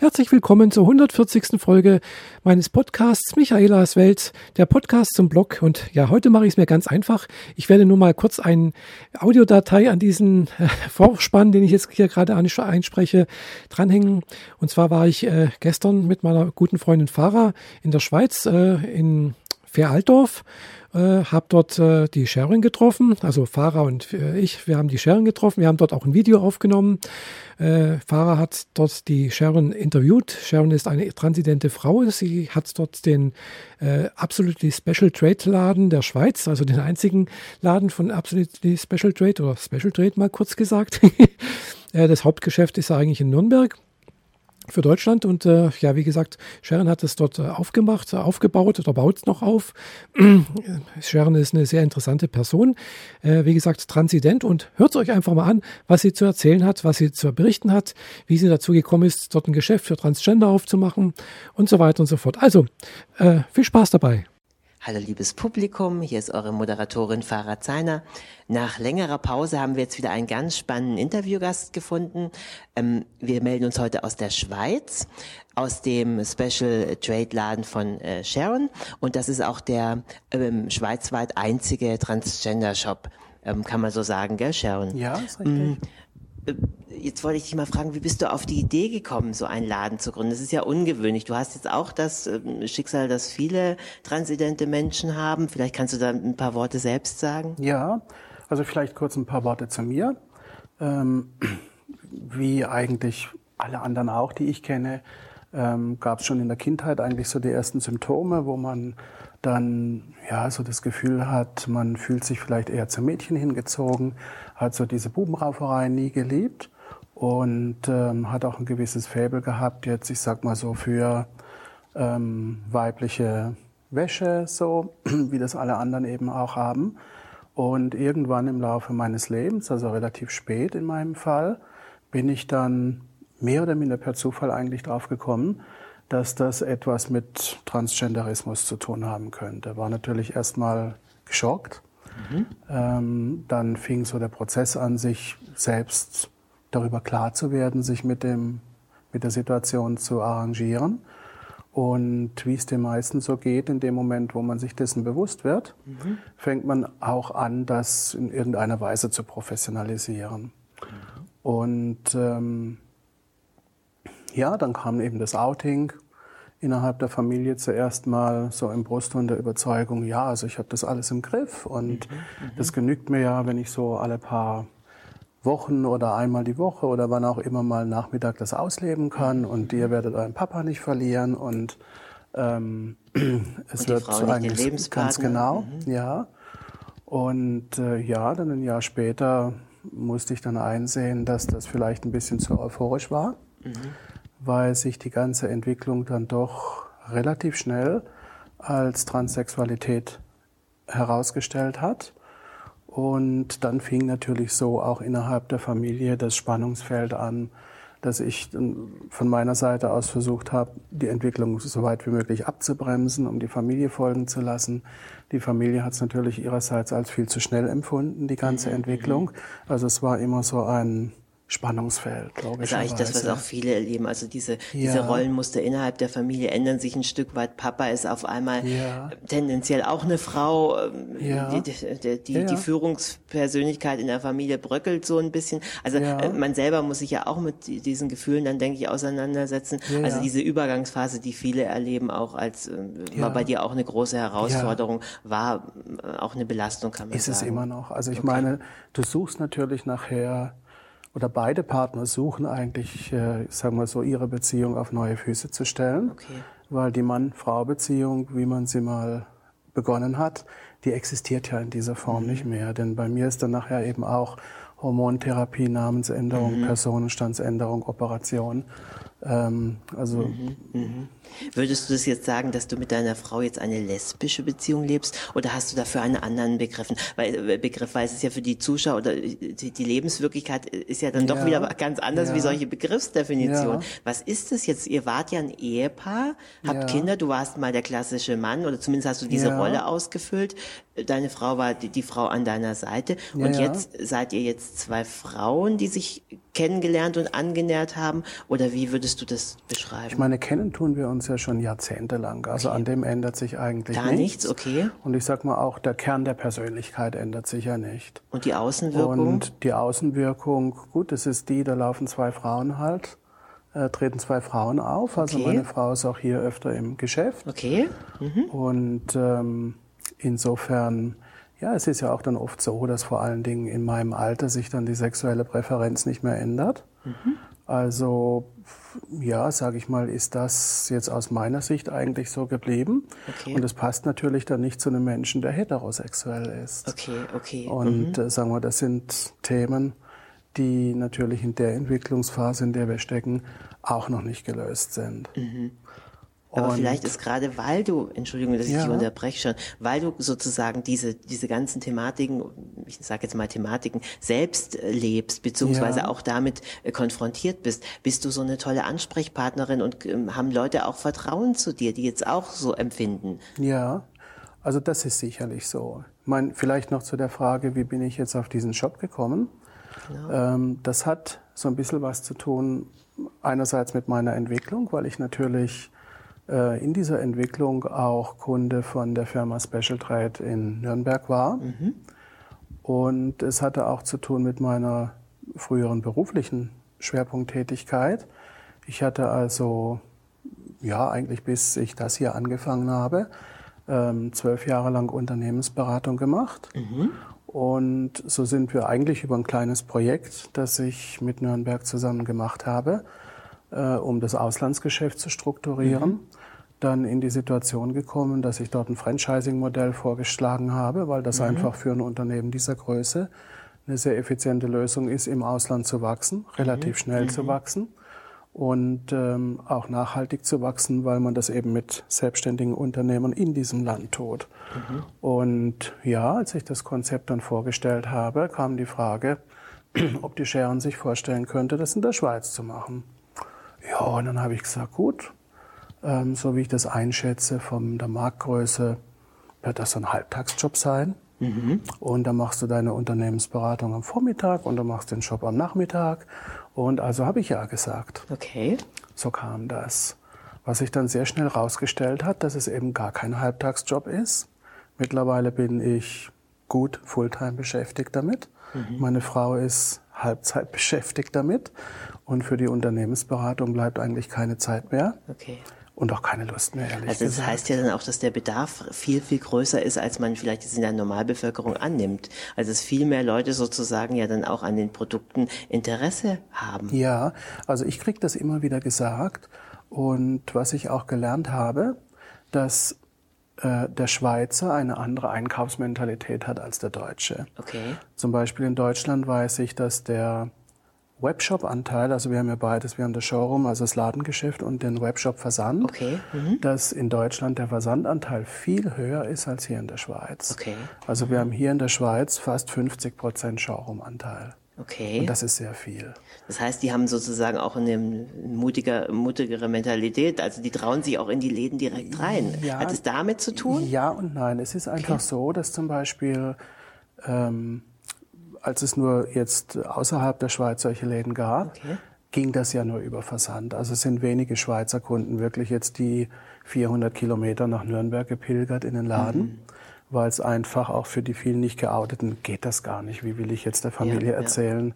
Herzlich willkommen zur 140. Folge meines Podcasts Michaelas Welt, der Podcast zum Blog. Und ja, heute mache ich es mir ganz einfach. Ich werde nur mal kurz eine Audiodatei an diesen äh, Vorspann, den ich jetzt hier gerade einspreche, dranhängen. Und zwar war ich äh, gestern mit meiner guten Freundin Farah in der Schweiz, äh, in Fair-Altdorf äh, habe dort äh, die Sharon getroffen, also Farah und äh, ich, wir haben die Sharon getroffen, wir haben dort auch ein Video aufgenommen. Äh, Farah hat dort die Sharon interviewt. Sharon ist eine transidente Frau, sie hat dort den äh, Absolutely Special Trade Laden der Schweiz, also den einzigen Laden von Absolutely Special Trade oder Special Trade mal kurz gesagt. Äh, das Hauptgeschäft ist eigentlich in Nürnberg für Deutschland. Und äh, ja, wie gesagt, Sharon hat es dort äh, aufgemacht, äh, aufgebaut oder baut es noch auf. Sharon ist eine sehr interessante Person. Äh, wie gesagt, transident und hört euch einfach mal an, was sie zu erzählen hat, was sie zu berichten hat, wie sie dazu gekommen ist, dort ein Geschäft für Transgender aufzumachen und so weiter und so fort. Also, äh, viel Spaß dabei. Hallo liebes Publikum, hier ist eure Moderatorin Farah Zeiner. Nach längerer Pause haben wir jetzt wieder einen ganz spannenden Interviewgast gefunden. Ähm, wir melden uns heute aus der Schweiz, aus dem Special Trade Laden von äh, Sharon und das ist auch der ähm, schweizweit einzige Transgender Shop, ähm, kann man so sagen, gell Sharon? Ja, ist richtig. Äh, jetzt wollte ich dich mal fragen, wie bist du auf die Idee gekommen, so einen Laden zu gründen? Das ist ja ungewöhnlich. Du hast jetzt auch das ähm, Schicksal, das viele transidente Menschen haben. Vielleicht kannst du da ein paar Worte selbst sagen. Ja, also vielleicht kurz ein paar Worte zu mir. Ähm, wie eigentlich alle anderen auch, die ich kenne, ähm, gab es schon in der Kindheit eigentlich so die ersten Symptome, wo man dann ja so das Gefühl hat, man fühlt sich vielleicht eher zum Mädchen hingezogen, hat so diese Bubenrauferei nie geliebt und ähm, hat auch ein gewisses Faible gehabt, jetzt ich sag mal so für ähm, weibliche Wäsche, so wie das alle anderen eben auch haben. Und irgendwann im Laufe meines Lebens, also relativ spät in meinem Fall, bin ich dann mehr oder minder per Zufall eigentlich drauf gekommen, dass das etwas mit Transgenderismus zu tun haben könnte. War natürlich erstmal geschockt. Mhm. Ähm, dann fing so der Prozess an, sich selbst darüber klar zu werden, sich mit, dem, mit der Situation zu arrangieren. Und wie es den meisten so geht, in dem Moment, wo man sich dessen bewusst wird, mhm. fängt man auch an, das in irgendeiner Weise zu professionalisieren. Mhm. Und ähm, ja, dann kam eben das Outing innerhalb der Familie zuerst mal so im Brustton der Überzeugung, ja, also ich habe das alles im Griff und mhm, mhm, das genügt mir ja, wenn ich so alle paar Wochen oder einmal die Woche oder wann auch immer mal Nachmittag das ausleben kann und ihr werdet euren Papa nicht verlieren und ähm, es und wird eigentlich ganz genau, mhm. ja. Und äh, ja, dann ein Jahr später musste ich dann einsehen, dass das vielleicht ein bisschen zu euphorisch war. Mhm weil sich die ganze Entwicklung dann doch relativ schnell als Transsexualität herausgestellt hat. Und dann fing natürlich so auch innerhalb der Familie das Spannungsfeld an, dass ich von meiner Seite aus versucht habe, die Entwicklung so weit wie möglich abzubremsen, um die Familie folgen zu lassen. Die Familie hat es natürlich ihrerseits als viel zu schnell empfunden, die ganze mhm. Entwicklung. Also es war immer so ein Spannungsfeld, glaube ich. Also eigentlich das, was auch viele erleben. Also diese, ja. diese Rollenmuster innerhalb der Familie ändern sich ein Stück weit. Papa ist auf einmal ja. tendenziell auch eine Frau. Ähm, ja. Die, die, die, die, Führungspersönlichkeit in der Familie bröckelt so ein bisschen. Also äh, man selber muss sich ja auch mit diesen Gefühlen dann, denke ich, auseinandersetzen. Also diese Übergangsphase, die viele erleben, auch als äh, war bei dir auch eine große Herausforderung, war äh, auch eine Belastung, kann man ist sagen. Ist es immer noch. Also ich okay. meine, du suchst natürlich nachher oder beide Partner suchen eigentlich, äh, sagen wir so, ihre Beziehung auf neue Füße zu stellen. Okay. Weil die Mann-Frau-Beziehung, wie man sie mal begonnen hat, die existiert ja in dieser Form mhm. nicht mehr. Denn bei mir ist dann nachher eben auch Hormontherapie, Namensänderung, mhm. Personenstandsänderung, Operation. Ähm, also mhm, mhm. Würdest du das jetzt sagen, dass du mit deiner Frau jetzt eine lesbische Beziehung lebst oder hast du dafür einen anderen Begriff? Weil, äh, Begriff, weil es ist ja für die Zuschauer oder die, die Lebenswirklichkeit ist ja dann ja, doch wieder ganz anders ja. wie solche Begriffsdefinitionen. Ja. Was ist das jetzt? Ihr wart ja ein Ehepaar, habt Kinder, du warst mal der klassische Mann oder zumindest hast du diese Rolle ausgefüllt. Deine Frau war die, die Frau an deiner Seite und ja, jetzt seid ihr jetzt zwei Frauen, die sich kennengelernt und angenähert haben oder wie würdest du das beschreiben? Ich meine, kennen tun wir uns ja schon jahrzehntelang, also okay. an dem ändert sich eigentlich Gar nichts. nichts, okay. Und ich sag mal auch, der Kern der Persönlichkeit ändert sich ja nicht. Und die Außenwirkung? Und die Außenwirkung, gut, das ist die, da laufen zwei Frauen halt äh, treten zwei Frauen auf. Also okay. meine Frau ist auch hier öfter im Geschäft. Okay. Mhm. Und ähm, insofern, ja, es ist ja auch dann oft so, dass vor allen Dingen in meinem Alter sich dann die sexuelle Präferenz nicht mehr ändert. Mhm. Also ja, sage ich mal, ist das jetzt aus meiner Sicht eigentlich so geblieben. Okay. Und es passt natürlich dann nicht zu einem Menschen, der heterosexuell ist. Okay, okay. Und mhm. äh, sagen wir, das sind Themen, die natürlich in der Entwicklungsphase, in der wir stecken, auch noch nicht gelöst sind. Mhm. Aber vielleicht ist gerade, weil du, Entschuldigung, dass ich ja. dich unterbreche schon, weil du sozusagen diese, diese ganzen Thematiken, ich sage jetzt mal Thematiken, selbst lebst, beziehungsweise ja. auch damit äh, konfrontiert bist, bist du so eine tolle Ansprechpartnerin und ähm, haben Leute auch Vertrauen zu dir, die jetzt auch so empfinden. Ja, also das ist sicherlich so. Ich meine, vielleicht noch zu der Frage, wie bin ich jetzt auf diesen Shop gekommen? Genau. Ähm, das hat so ein bisschen was zu tun, einerseits mit meiner Entwicklung, weil ich natürlich äh, in dieser Entwicklung auch Kunde von der Firma Special Trade in Nürnberg war. Mhm. Und es hatte auch zu tun mit meiner früheren beruflichen Schwerpunkttätigkeit. Ich hatte also, ja, eigentlich bis ich das hier angefangen habe, ähm, zwölf Jahre lang Unternehmensberatung gemacht. Mhm. Und so sind wir eigentlich über ein kleines Projekt, das ich mit Nürnberg zusammen gemacht habe, äh, um das Auslandsgeschäft zu strukturieren, mhm. dann in die Situation gekommen, dass ich dort ein Franchising-Modell vorgeschlagen habe, weil das mhm. einfach für ein Unternehmen dieser Größe eine sehr effiziente Lösung ist, im Ausland zu wachsen, relativ mhm. schnell zu mhm. wachsen und ähm, auch nachhaltig zu wachsen, weil man das eben mit selbstständigen Unternehmern in diesem Land tut. Mhm. Und ja, als ich das Konzept dann vorgestellt habe, kam die Frage, ob die Sharon sich vorstellen könnte, das in der Schweiz zu machen. Ja, und dann habe ich gesagt, gut, ähm, so wie ich das einschätze von der Marktgröße, wird das so ein Halbtagsjob sein. Mhm. Und dann machst du deine Unternehmensberatung am Vormittag und du machst den Job am Nachmittag. Und also habe ich ja gesagt. Okay. So kam das. Was sich dann sehr schnell rausgestellt hat, dass es eben gar kein Halbtagsjob ist. Mittlerweile bin ich gut Fulltime beschäftigt damit. Mhm. Meine Frau ist Halbzeit beschäftigt damit. Und für die Unternehmensberatung bleibt eigentlich keine Zeit mehr. Okay und auch keine Lust mehr, ehrlich Also das gesagt. heißt ja dann auch, dass der Bedarf viel, viel größer ist, als man vielleicht jetzt in der Normalbevölkerung annimmt. Also dass viel mehr Leute sozusagen ja dann auch an den Produkten Interesse haben. Ja, also ich kriege das immer wieder gesagt und was ich auch gelernt habe, dass äh, der Schweizer eine andere Einkaufsmentalität hat als der Deutsche. Okay. Zum Beispiel in Deutschland weiß ich, dass der Webshop-Anteil, also wir haben ja beides, wir haben das Showroom, also das Ladengeschäft und den Webshop-Versand, okay. Mhm. dass in Deutschland der Versandanteil viel höher ist als hier in der Schweiz. Okay. Also mhm. wir haben hier in der Schweiz fast 50 Prozent Showroom-Anteil. Okay. Und das ist sehr viel. Das heißt, die haben sozusagen auch eine mutiger, mutigere Mentalität. Also die trauen sich auch in die Läden direkt rein. Ja, Hat es damit zu tun? Ja und nein. Es ist einfach okay. so, dass zum Beispiel ähm, als es nur jetzt außerhalb der Schweiz solche Läden gab, okay. ging das ja nur über Versand. Also es sind wenige Schweizer Kunden wirklich jetzt die 400 Kilometer nach Nürnberg gepilgert in den Laden. Mhm. Weil es einfach auch für die vielen nicht geouteten geht das gar nicht. Wie will ich jetzt der Familie ja, erzählen, ja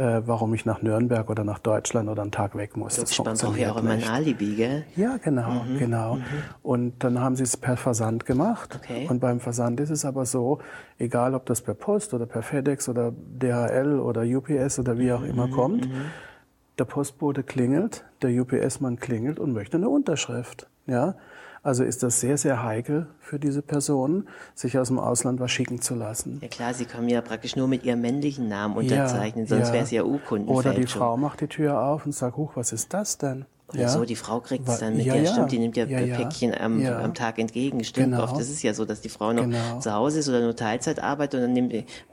äh, warum ich nach Nürnberg oder nach Deutschland oder einen Tag weg muss. Das man braucht ja auch immer ein Alibi, gell? Ja, genau, mhm, genau. Mhm. Und dann haben sie es per Versand gemacht. Okay. Und beim Versand ist es aber so, egal ob das per Post oder per FedEx oder DHL oder UPS oder wie auch immer mhm, kommt, mhm. der Postbote klingelt, der UPS-Mann klingelt und möchte eine Unterschrift. Ja, also ist das sehr, sehr heikel für diese Personen, sich aus dem Ausland was schicken zu lassen. Ja klar, sie können ja praktisch nur mit ihrem männlichen Namen unterzeichnen, ja, sonst ja. wäre es ja Urkundenfälschung. Oder die Frau macht die Tür auf und sagt, huch, was ist das denn? Oder ja. so, die Frau kriegt es dann mit, ja, ja, stimmt, die nimmt ja, ja Päckchen am, am Tag entgegen, stimmt genau. oft. Ist ja so, dass die Frau noch genau. zu Hause ist oder nur Teilzeit arbeitet und dann nimmt,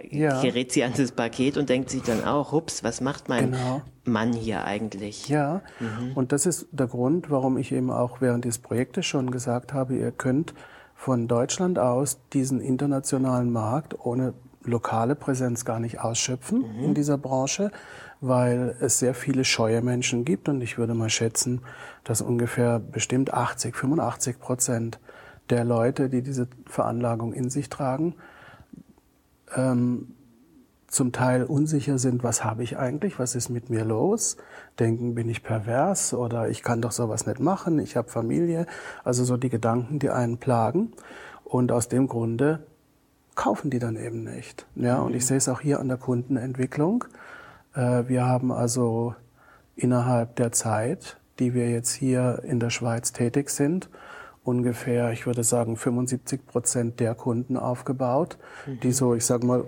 gerät sie an das Paket und denkt sich dann auch, hups, was macht mein genau. Mann hier eigentlich? Ja, mhm. und das ist der Grund, warum ich eben auch während des Projektes schon gesagt habe, ihr könnt von Deutschland aus diesen internationalen Markt ohne lokale Präsenz gar nicht ausschöpfen mhm. in dieser Branche, weil es sehr viele scheue Menschen gibt und ich würde mal schätzen, dass ungefähr bestimmt 80, 85 Prozent der Leute, die diese Veranlagung in sich tragen, ähm, zum Teil unsicher sind, was habe ich eigentlich, was ist mit mir los, denken, bin ich pervers oder ich kann doch sowas nicht machen, ich habe Familie, also so die Gedanken, die einen plagen. Und aus dem Grunde kaufen die dann eben nicht. Ja, und ich sehe es auch hier an der Kundenentwicklung. Äh, wir haben also innerhalb der Zeit, die wir jetzt hier in der Schweiz tätig sind, ungefähr, ich würde sagen, 75 Prozent der Kunden aufgebaut, mhm. die so, ich sage mal,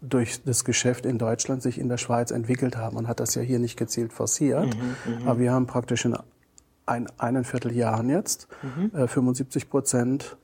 durch das Geschäft in Deutschland sich in der Schweiz entwickelt haben. Man hat das ja hier nicht gezielt forciert, mhm, mhm. aber wir haben praktisch in ein, einen Vierteljahren jetzt mhm. äh, 75 Prozent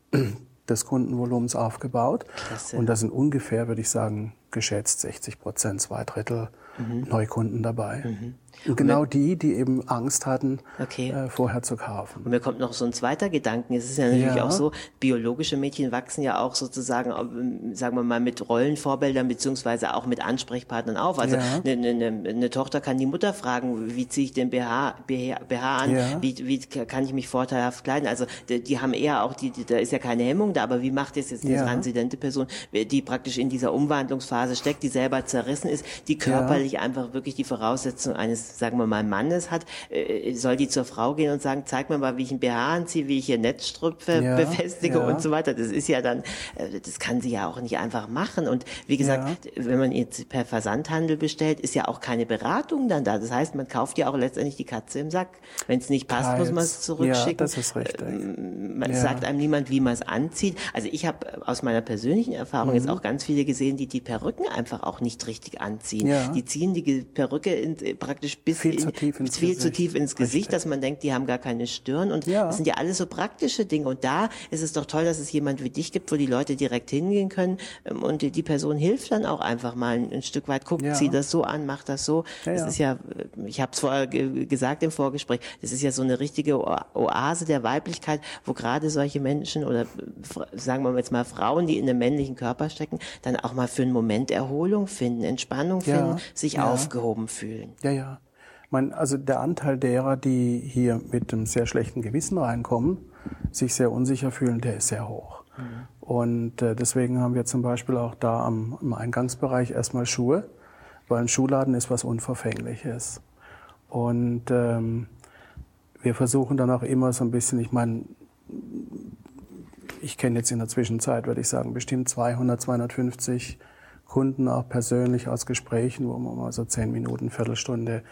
des Kundenvolumens aufgebaut. Klasse. Und da sind ungefähr, würde ich sagen, geschätzt 60 Prozent, zwei Drittel mhm. Neukunden dabei. Mhm. Und genau die, die eben Angst hatten, okay. äh, vorher zu kaufen. Und mir kommt noch so ein zweiter Gedanken. Es ist ja natürlich ja. auch so, biologische Mädchen wachsen ja auch sozusagen, ähm, sagen wir mal, mit Rollenvorbildern beziehungsweise auch mit Ansprechpartnern auf. Also ja. eine, eine, eine, Tochter kann die Mutter fragen, wie ziehe ich den BH, BH, BH an, ja. wie, wie kann ich mich vorteilhaft kleiden. Also die, die haben eher auch, die, die, da ist ja keine Hemmung da, aber wie macht es jetzt eine transidente Person, die praktisch in dieser Umwandlungsphase steckt, die selber zerrissen ist, die körperlich einfach wirklich die Voraussetzung eines sagen wir mal, Mannes hat, äh, soll die zur Frau gehen und sagen, zeig mir mal, wie ich ein BH anziehe, wie ich hier Netzstrümpfe ja, befestige ja. und so weiter. Das ist ja dann, äh, das kann sie ja auch nicht einfach machen. Und wie gesagt, ja. wenn man jetzt per Versandhandel bestellt, ist ja auch keine Beratung dann da. Das heißt, man kauft ja auch letztendlich die Katze im Sack. Wenn es nicht passt, Teils. muss man es zurückschicken. Ja, das ist richtig. Ähm, man sagt einem niemand, wie man es anzieht. Also ich habe aus meiner persönlichen Erfahrung mhm. jetzt auch ganz viele gesehen, die die Perücken einfach auch nicht richtig anziehen. Die ziehen die Perücke in, praktisch bis viel, zu tief, ins viel Gesicht. zu tief ins Gesicht, Richtig. dass man denkt, die haben gar keine Stirn. Und ja. das sind ja alles so praktische Dinge. Und da ist es doch toll, dass es jemand wie dich gibt, wo die Leute direkt hingehen können ähm, und die, Person hilft dann auch einfach mal ein, Stück weit. Guckt, ja. zieh das so an, macht das so. Ja, das ist ja, ich habe es vorher gesagt im Vorgespräch, das ist ja so eine richtige Oase der Weiblichkeit, wo gerade solche Menschen oder sagen wir jetzt mal Frauen, die in einem männlichen Körper stecken, dann auch mal für einen Moment Erholung finden, Entspannung finden, sich aufgehoben fühlen. Ja, ja mein, also der Anteil derer, die hier mit einem sehr schlechten Gewissen reinkommen, sich sehr unsicher fühlen, der ist sehr hoch. Mhm. Und äh, deswegen haben wir zum Beispiel auch da am, im Eingangsbereich erstmal Schuhe, weil ein Schuhladen ist was Unverfängliches. Und ähm, wir versuchen dann auch immer so ein bisschen, ich meine, ich kenne jetzt in der Zwischenzeit, würde ich sagen, bestimmt 200, 250 Kunden auch persönlich aus Gesprächen, wo man mal so zehn Minuten, Viertelstunde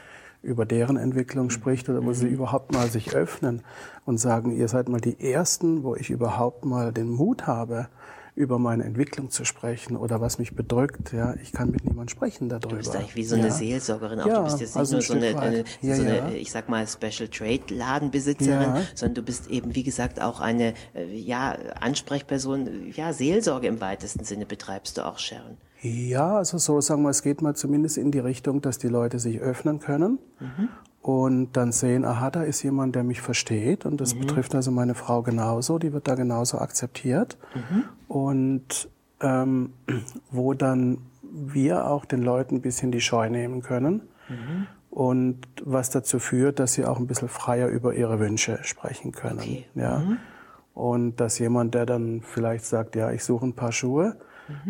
über deren Entwicklung spricht oder wo sie mhm. überhaupt mal sich öffnen und sagen, ihr seid mal die Ersten, wo ich überhaupt mal den Mut habe, über meine Entwicklung zu sprechen oder was mich bedrückt. Ja, ich kann mit niemandem sprechen darüber. Du bist eigentlich wie so eine ja. Seelsorgerin. Auch ja, du bist jetzt nicht also nur so eine, eine, ja, so eine, ich sag mal, Special Trade Ladenbesitzerin, sondern du bist eben, wie gesagt, auch eine, äh, ja, Ansprechperson, ja, Seelsorge im weitesten Sinne betreibst du auch, Sharon. Ja, also so sagen wir, es geht mal zumindest in die Richtung, dass die Leute sich öffnen können mhm. und dann sehen, aha, da ist jemand, der mich versteht und das mhm. betrifft also meine Frau genauso, die wird da genauso akzeptiert mhm. und ähm, wo dann wir auch den Leuten ein bisschen die Scheu nehmen können mhm. und was dazu führt, dass sie auch ein bisschen freier über ihre Wünsche sprechen können. Okay. Ja. Mhm. Und dass jemand, der dann vielleicht sagt, ja, ich suche ein paar Schuhe,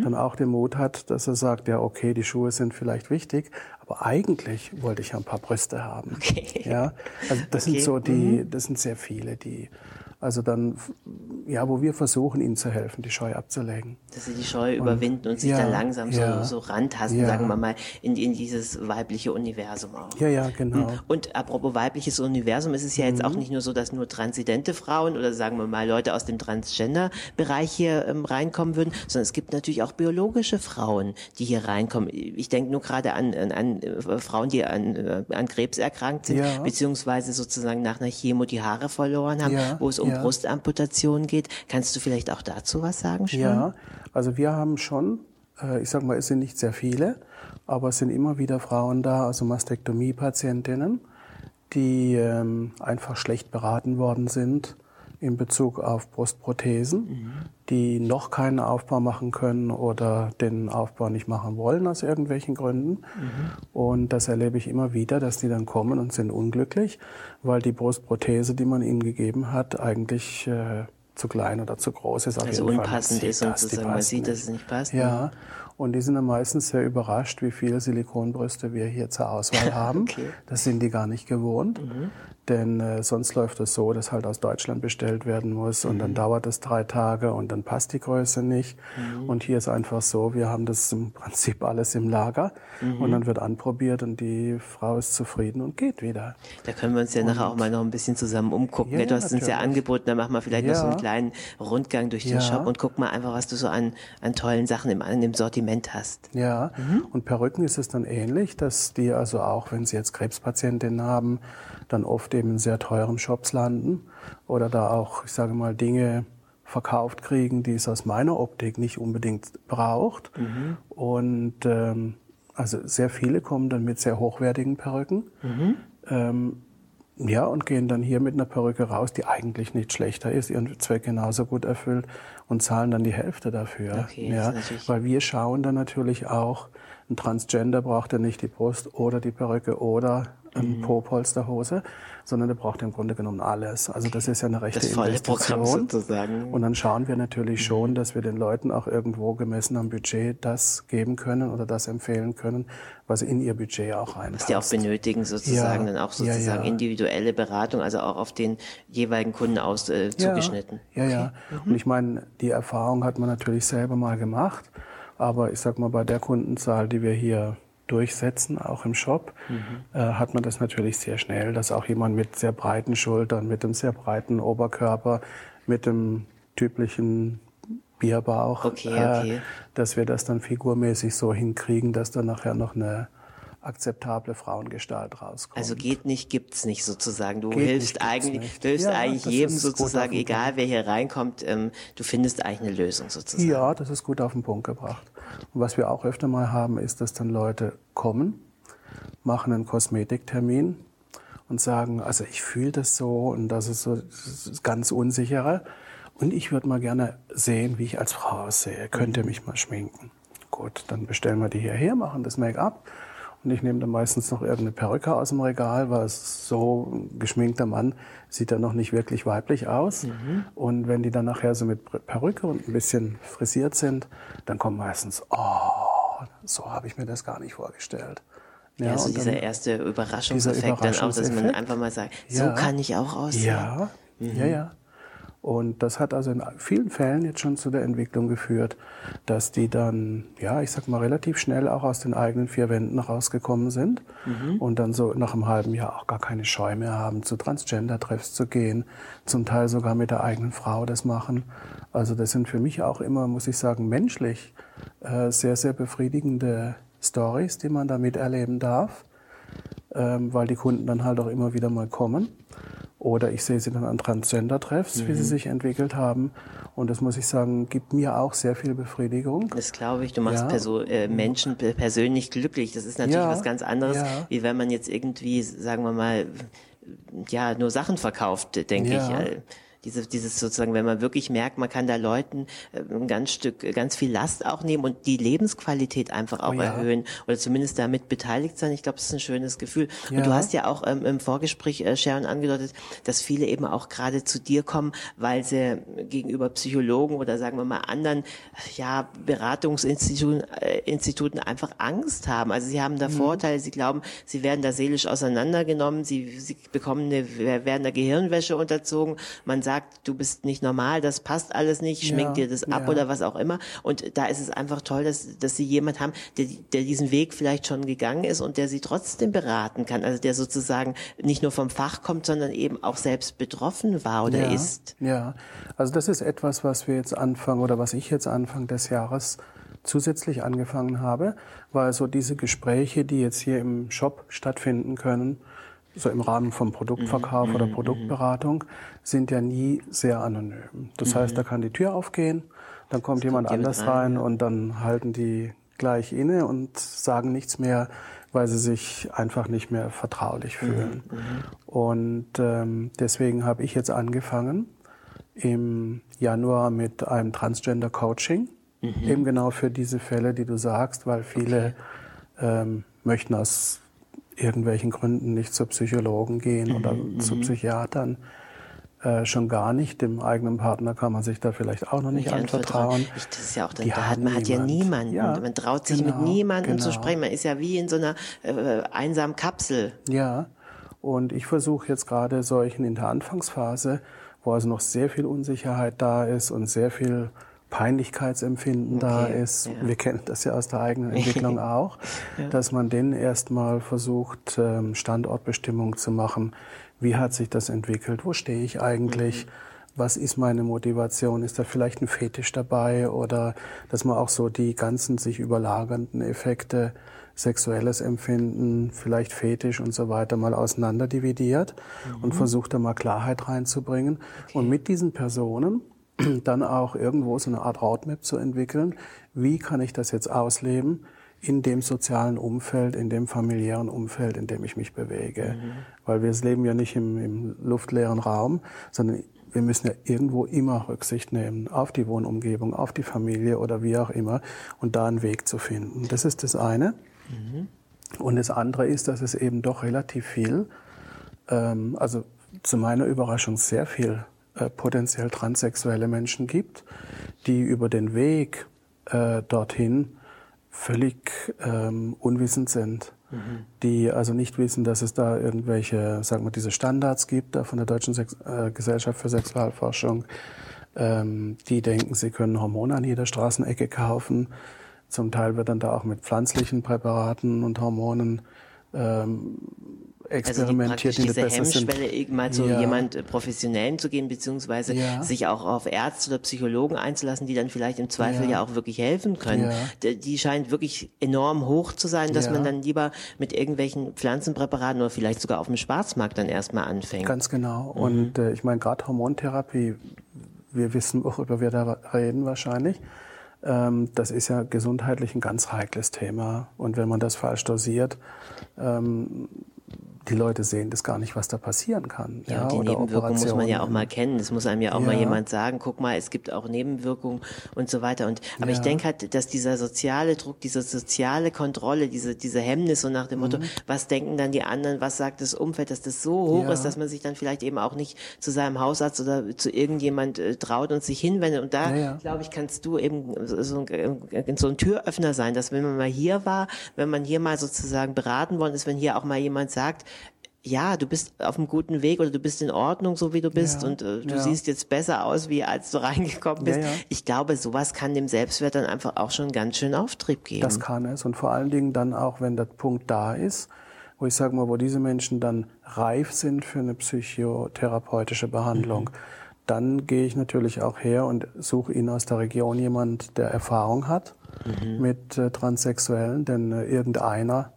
dann auch den Mut hat, dass er sagt, ja, okay, die Schuhe sind vielleicht wichtig, aber eigentlich wollte ich ja ein paar Brüste haben. Okay. Ja, also das okay. sind so die, mhm. das sind sehr viele, die also dann, ja, wo wir versuchen, ihnen zu helfen, die Scheu abzulegen. Dass sie die Scheu und, überwinden und sich ja, dann langsam ja, so, so rantasten, ja. sagen wir mal, in, in dieses weibliche Universum auch. Ja, ja, genau. Hm. Und apropos weibliches Universum, ist es ja jetzt mhm. auch nicht nur so, dass nur transidente Frauen oder sagen wir mal Leute aus dem Transgender-Bereich hier ähm, reinkommen würden, sondern es gibt natürlich auch biologische Frauen, die hier reinkommen. Ich denke nur gerade an, an, an äh, Frauen, die an, äh, an Krebs erkrankt sind, beziehungsweise sozusagen nach einer Chemo die Haare verloren haben, wo es um ja. Brustamputation geht. Kannst du vielleicht auch dazu was sagen? Schon? Ja, also wir haben schon, äh, ich sag mal, es sind nicht sehr viele, aber es sind immer wieder Frauen da, also Mastektomie-Patientinnen, die ähm, einfach schlecht beraten worden sind in Bezug auf Brustprothesen, mhm. die noch keinen Aufbau machen können oder den Aufbau nicht machen wollen aus irgendwelchen Gründen. Mhm. Und das erlebe ich immer wieder, dass die dann kommen und sind unglücklich, weil die Brustprothese, die man ihnen gegeben hat, eigentlich äh, zu klein oder zu groß ist. also unpassend ist sozusagen, man sieht, dass es nicht passt. Ja, ne? Und die sind dann meistens sehr überrascht, wie viele Silikonbrüste wir hier zur Auswahl haben. okay. Das sind die gar nicht gewohnt. Mhm. Denn äh, sonst läuft es so, dass halt aus Deutschland bestellt werden muss und mhm. dann dauert es drei Tage und dann passt die Größe nicht. Mhm. Und hier ist einfach so, wir haben das im Prinzip alles im Lager mhm. und dann wird anprobiert und die Frau ist zufrieden und geht wieder. Da können wir uns ja und nachher auch mal noch ein bisschen zusammen umgucken. Ja, du hast natürlich. uns ja angeboten, dann machen wir vielleicht ja. noch so einen kleinen Rundgang durch den. Shop und guck mal einfach, was du so an, an tollen Sachen im, im Sortiment hast. Ja, mhm. und Perücken ist es dann ähnlich, dass die also auch, wenn sie jetzt Krebspatientinnen haben, dann oft eben in sehr teuren Shops landen oder da auch, ich sage mal, Dinge verkauft kriegen, die es aus meiner Optik nicht unbedingt braucht. Mhm. Und ähm, also sehr viele kommen dann mit sehr hochwertigen Perücken. Mhm. Ähm, ja, und gehen dann hier mit einer Perücke raus, die eigentlich nicht schlechter ist, ihren Zweck genauso gut erfüllt und zahlen dann die Hälfte dafür. Okay, ja, weil wir schauen dann natürlich auch, ein Transgender braucht ja nicht die Brust oder die Perücke oder ein mhm. Po-Polsterhose, sondern der braucht im Grunde genommen alles. Also das ist ja eine rechte das volle Investition. Programm sozusagen. Und dann schauen wir natürlich schon, dass wir den Leuten auch irgendwo gemessen am Budget das geben können oder das empfehlen können, was in ihr Budget auch reinpasst. Was die auch benötigen sozusagen, ja, dann auch sozusagen ja, ja. individuelle Beratung, also auch auf den jeweiligen Kunden aus äh, zugeschnitten. Ja, okay. ja. Mhm. Und ich meine, die Erfahrung hat man natürlich selber mal gemacht. Aber ich sag mal, bei der Kundenzahl, die wir hier durchsetzen, auch im Shop, mhm. äh, hat man das natürlich sehr schnell, dass auch jemand mit sehr breiten Schultern, mit einem sehr breiten Oberkörper, mit dem typischen Bierbauch, okay, okay. Äh, dass wir das dann figurmäßig so hinkriegen, dass dann nachher noch eine akzeptable Frauengestalt rauskommt. Also geht nicht, gibt's nicht sozusagen. Du geht hilfst nicht, eigentlich, nicht. du hilfst ja, eigentlich jedem sozusagen, egal wer hier reinkommt, ähm, du findest eigentlich eine Lösung sozusagen. Ja, das ist gut auf den Punkt gebracht. Und was wir auch öfter mal haben, ist, dass dann Leute kommen, machen einen Kosmetiktermin und sagen, also ich fühle das so und das ist so das ist ganz unsichere. Und ich würde mal gerne sehen, wie ich als Frau aussehe. Könnt ihr mich mal schminken? Gut, dann bestellen wir die hierher, machen das Make-up und ich nehme dann meistens noch irgendeine Perücke aus dem Regal, weil so ein geschminkter Mann sieht dann noch nicht wirklich weiblich aus. Mhm. Und wenn die dann nachher so mit Perücke und ein bisschen frisiert sind, dann kommt meistens, oh, so habe ich mir das gar nicht vorgestellt. Ja, ja so dieser erste Überraschungseffekt dann auch, dass man einfach mal sagt, so ja, kann ich auch aussehen. Ja, mhm. ja, ja. Und das hat also in vielen Fällen jetzt schon zu der Entwicklung geführt, dass die dann, ja, ich sag mal, relativ schnell auch aus den eigenen vier Wänden rausgekommen sind mhm. und dann so nach einem halben Jahr auch gar keine Scheu mehr haben, zu Transgender-Treffs zu gehen, zum Teil sogar mit der eigenen Frau das machen. Also das sind für mich auch immer, muss ich sagen, menschlich äh, sehr, sehr befriedigende Stories, die man damit erleben darf, ähm, weil die Kunden dann halt auch immer wieder mal kommen. Oder ich sehe sie dann an Transgender-Treffs, mhm. wie sie mhm. sich entwickelt haben. Und das muss ich sagen, gibt mir auch sehr viel Befriedigung. Das glaube ich. Du machst ja. Perso äh, Menschen persönlich glücklich. Das ist natürlich ja. was ganz anderes, ja. wie wenn man jetzt irgendwie, sagen wir mal, ja, nur Sachen verkauft, denke ich diese, dieses sozusagen, wenn man wirklich merkt, man kann da Leuten äh, ein ganz Stück, ganz viel Last auch nehmen und die Lebensqualität einfach auch oh ja. erhöhen oder zumindest damit beteiligt sein. Ich glaube, das ist ein schönes Gefühl. Ja. Und du hast ja auch ähm, im Vorgespräch, äh, Sharon, angedeutet, dass viele eben auch gerade zu dir kommen, weil sie gegenüber Psychologen oder sagen wir mal anderen, ja, Beratungsinstituten äh, Instituten einfach Angst haben. Also sie haben da mhm. Vorteile, sie glauben, sie werden da seelisch auseinandergenommen, sie, sie bekommen eine, werden da Gehirnwäsche unterzogen. Man sagt, du bist nicht normal, das passt alles nicht, schmink ja, dir das ab ja. oder was auch immer. Und da ist es einfach toll, dass, dass sie jemand haben, der, der diesen Weg vielleicht schon gegangen ist und der sie trotzdem beraten kann. Also der sozusagen nicht nur vom Fach kommt, sondern eben auch selbst betroffen war oder ja, ist. Ja, also das ist etwas, was wir jetzt anfangen oder was ich jetzt Anfang des Jahres zusätzlich angefangen habe, weil so diese Gespräche, die jetzt hier im Shop stattfinden können, so im Rahmen vom Produktverkauf mhm. oder mhm, Produktberatung, sind ja nie sehr anonym. Das mhm. heißt, da kann die Tür aufgehen, dann kommt das jemand kommt anders rein, rein und dann halten die gleich inne und sagen nichts mehr, weil sie sich einfach nicht mehr vertraulich mhm, fühlen. Mhm. Und ähm, deswegen habe ich jetzt angefangen, im Januar mit einem Transgender Coaching. Mhm. Eben genau für diese Fälle, die du sagst, weil viele okay. ähm, möchten aus irgendwelchen Gründen nicht zu Psychologen gehen mhm. oder zu mhm. Psychiatern. Äh, schon gar nicht. Dem eigenen Partner kann man sich da vielleicht auch noch nicht, nicht anvertrauen. Ich, das ist ja auch, dann, da hat, man hat ja niemanden. Ja, man traut sich genau, mit niemandem genau. zu sprechen. Man ist ja wie in so einer äh, einsamen Kapsel. Ja. Und ich versuche jetzt gerade solchen in der Anfangsphase, wo also noch sehr viel Unsicherheit da ist und sehr viel Peinlichkeitsempfinden okay, da ist. Ja. Wir kennen das ja aus der eigenen Entwicklung auch, ja. dass man denen erstmal versucht, ähm, Standortbestimmung zu machen wie hat sich das entwickelt? Wo stehe ich eigentlich? Mhm. Was ist meine Motivation? Ist da vielleicht ein Fetisch dabei? Oder dass man auch so die ganzen sich überlagernden Effekte, sexuelles Empfinden, vielleicht Fetisch und so weiter mal auseinander dividiert mhm. und versucht da mal Klarheit reinzubringen. Okay. Und mit diesen Personen dann auch irgendwo so eine Art Roadmap zu entwickeln. Wie kann ich das jetzt ausleben? in dem sozialen Umfeld, in dem familiären Umfeld, in dem ich mich bewege. Mhm. Weil wir leben ja nicht im, im luftleeren Raum, sondern wir müssen ja irgendwo immer Rücksicht nehmen auf die Wohnumgebung, auf die Familie oder wie auch immer und da einen Weg zu finden. Das ist das eine. Mhm. Und das andere ist, dass es eben doch relativ viel, ähm, also zu meiner Überraschung sehr viel äh, potenziell transsexuelle Menschen gibt, die über den Weg äh, dorthin völlig ähm, unwissend sind, mhm. die also nicht wissen, dass es da irgendwelche, sagen wir, diese Standards gibt da von der Deutschen Sex äh, Gesellschaft für Sexualforschung. Ähm, die denken, sie können Hormone an jeder Straßenecke kaufen. Zum Teil wird dann da auch mit pflanzlichen Präparaten und Hormonen ähm, experimentiert also die, diese Hemmschwelle, sind. mal zu ja. jemand äh, Professionellen zu gehen, beziehungsweise ja. sich auch auf Ärzte oder Psychologen einzulassen, die dann vielleicht im Zweifel ja, ja auch wirklich helfen können. Die scheint wirklich enorm hoch zu sein, dass man dann lieber mit irgendwelchen Pflanzenpräparaten oder vielleicht sogar auf dem Schwarzmarkt dann erstmal anfängt. Ganz genau. Mhm. Und äh, ich meine, gerade Hormontherapie, wir wissen, worüber wir da reden wahrscheinlich. Ähm, das ist ja gesundheitlich ein ganz heikles Thema. Und wenn man das falsch dosiert, ähm, die Leute sehen das gar nicht, was da passieren kann. Ja, ja und die Nebenwirkungen muss man ja auch mal kennen. Das muss einem ja auch ja. mal jemand sagen, guck mal, es gibt auch Nebenwirkungen und so weiter. Und aber ja. ich denke halt, dass dieser soziale Druck, diese soziale Kontrolle, diese, diese Hemmnis so nach dem Motto, mhm. was denken dann die anderen, was sagt das Umfeld, dass das so hoch ist, dass man sich dann vielleicht eben auch nicht zu seinem Hausarzt oder zu irgendjemand äh, traut und sich hinwendet. Und da, glaube ich, kannst du eben so ein, so ein Türöffner sein, dass wenn man mal hier war, wenn man hier mal sozusagen beraten worden ist, wenn hier auch mal jemand sagt, ja, du bist auf einem guten Weg oder du bist in Ordnung, so wie du bist ja, und äh, du ja. siehst jetzt besser aus, wie als du reingekommen bist. Ja, ich glaube, sowas kann dem Selbstwert dann einfach auch schon ganz schön Auftrieb geben. Das kann es und vor allen Dingen dann auch, wenn der Punkt da ist, wo ich sage mal, wo diese Menschen dann reif sind für eine psychotherapeutische Behandlung, mhm. dann gehe ich natürlich auch her und suche ihnen aus der Region jemand, der Erfahrung hat mhm. mit äh, Transsexuellen, denn äh, irgendeiner,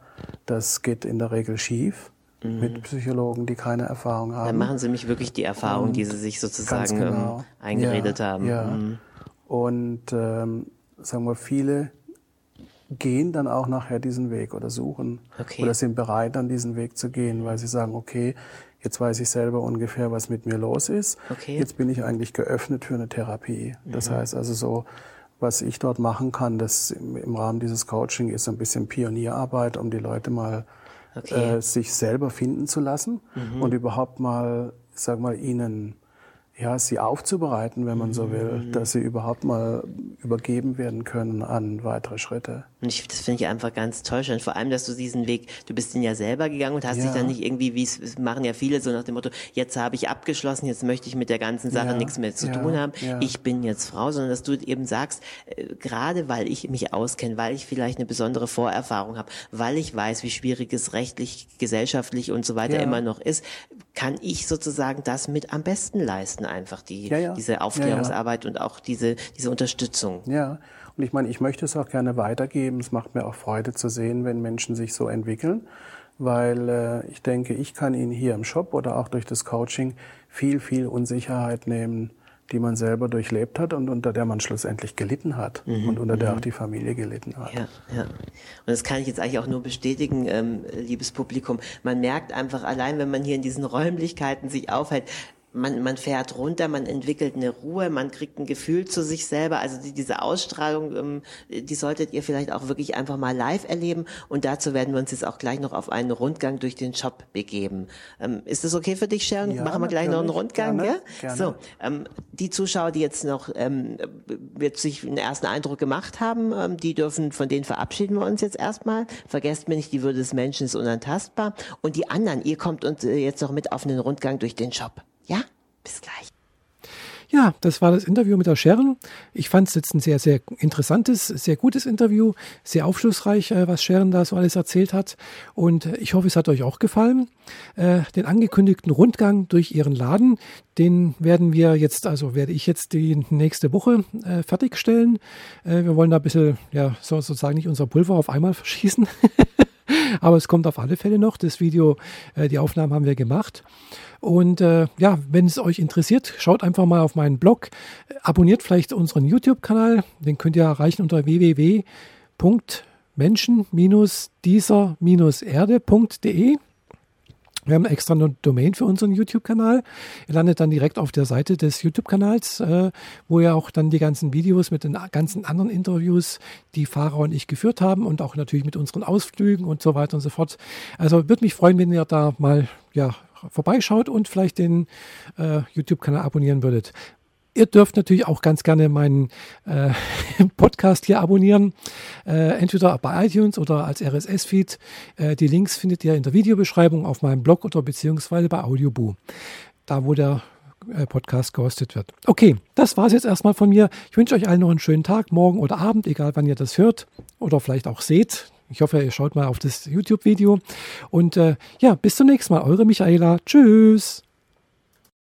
das geht in der Regel schief mhm. mit Psychologen, die keine Erfahrung haben. Dann machen sie mich wirklich die Erfahrung, und die sie sich sozusagen genau. ähm, eingeredet ja, haben. Ja. Mhm. Und ähm, sagen wir, viele gehen dann auch nachher diesen Weg oder suchen okay. oder sind bereit, dann diesen Weg zu gehen, weil sie sagen, okay, jetzt weiß ich selber ungefähr, was mit mir los ist. Okay. Jetzt bin ich eigentlich geöffnet für eine Therapie. Das mhm. heißt also so, was ich dort machen kann, das im, im Rahmen dieses Coaching ist ein bisschen Pionierarbeit, um die Leute mal okay. äh, sich selber finden zu lassen mhm. und überhaupt mal, sag mal, ihnen ja, sie aufzubereiten, wenn man so will, mhm. dass sie überhaupt mal übergeben werden können an weitere Schritte. Und ich, das finde ich einfach ganz toll schon. Vor allem, dass du diesen Weg, du bist den ja selber gegangen und hast ja. dich dann nicht irgendwie, wie es machen ja viele, so nach dem Motto, jetzt habe ich abgeschlossen, jetzt möchte ich mit der ganzen Sache ja. nichts mehr zu ja. tun haben. Ich bin jetzt Frau, sondern dass du eben sagst, äh, gerade weil ich mich auskenne, weil ich vielleicht eine besondere Vorerfahrung habe, weil ich weiß, wie schwierig es rechtlich, gesellschaftlich und so weiter immer noch ist, kann ich sozusagen das mit am besten leisten einfach die, ja, ja. diese Aufklärungsarbeit und auch diese, diese Unterstützung. Ja, und ich meine, ich möchte es auch gerne weitergeben. Es macht mir auch Freude zu sehen, wenn Menschen sich so entwickeln, weil äh, ich denke, ich kann ihnen hier im Shop oder auch durch das Coaching viel, viel Unsicherheit nehmen, die man selber durchlebt hat und unter der man schlussendlich gelitten hat mhm. und unter der mhm. auch die Familie gelitten hat. Ja, ja. Und das kann ich jetzt eigentlich auch nur bestätigen, ähm, liebes Publikum. Man merkt einfach allein, wenn man hier in diesen Räumlichkeiten sich aufhält, man, man fährt runter, man entwickelt eine Ruhe, man kriegt ein Gefühl zu sich selber. Also die, diese Ausstrahlung, ähm, die solltet ihr vielleicht auch wirklich einfach mal live erleben. Und dazu werden wir uns jetzt auch gleich noch auf einen Rundgang durch den Shop begeben. Ähm, ist das okay für dich, Sharon? Ja, Machen wir gleich noch einen Rundgang, gerne, ja? Gerne. So, ähm, die Zuschauer, die jetzt noch ähm, wird sich einen ersten Eindruck gemacht haben, ähm, die dürfen, von denen verabschieden wir uns jetzt erstmal. Vergesst mir nicht, die Würde des Menschen ist unantastbar. Und die anderen, ihr kommt uns äh, jetzt noch mit auf einen Rundgang durch den Shop. Ja, bis gleich. Ja, das war das Interview mit der Sharon. Ich fand es jetzt ein sehr, sehr interessantes, sehr gutes Interview, sehr aufschlussreich, äh, was Sharon da so alles erzählt hat. Und äh, ich hoffe, es hat euch auch gefallen. Äh, den angekündigten Rundgang durch ihren Laden, den werden wir jetzt, also werde ich jetzt die nächste Woche fertigstellen. wir wollen da ein bisschen, ja, sozusagen nicht unser Pulver auf einmal verschießen. Aber es kommt auf alle Fälle noch. Das Video, die Aufnahmen haben wir gemacht. Und äh, ja, wenn es euch interessiert, schaut einfach mal auf meinen Blog, abonniert vielleicht unseren YouTube-Kanal, den könnt ihr erreichen unter www.menschen-dieser-erde.de. Wir haben extra eine Domain für unseren YouTube-Kanal. Ihr landet dann direkt auf der Seite des YouTube-Kanals, äh, wo ihr auch dann die ganzen Videos mit den ganzen anderen Interviews, die Fahrer und ich geführt haben und auch natürlich mit unseren Ausflügen und so weiter und so fort. Also würde mich freuen, wenn ihr da mal ja, vorbeischaut und vielleicht den äh, YouTube-Kanal abonnieren würdet. Ihr dürft natürlich auch ganz gerne meinen äh, Podcast hier abonnieren, äh, entweder bei iTunes oder als RSS-Feed. Äh, die Links findet ihr in der Videobeschreibung auf meinem Blog oder beziehungsweise bei Audioboo, da wo der äh, Podcast gehostet wird. Okay, das war es jetzt erstmal von mir. Ich wünsche euch allen noch einen schönen Tag, morgen oder Abend, egal wann ihr das hört oder vielleicht auch seht. Ich hoffe, ihr schaut mal auf das YouTube-Video. Und äh, ja, bis zum nächsten Mal. Eure Michaela. Tschüss.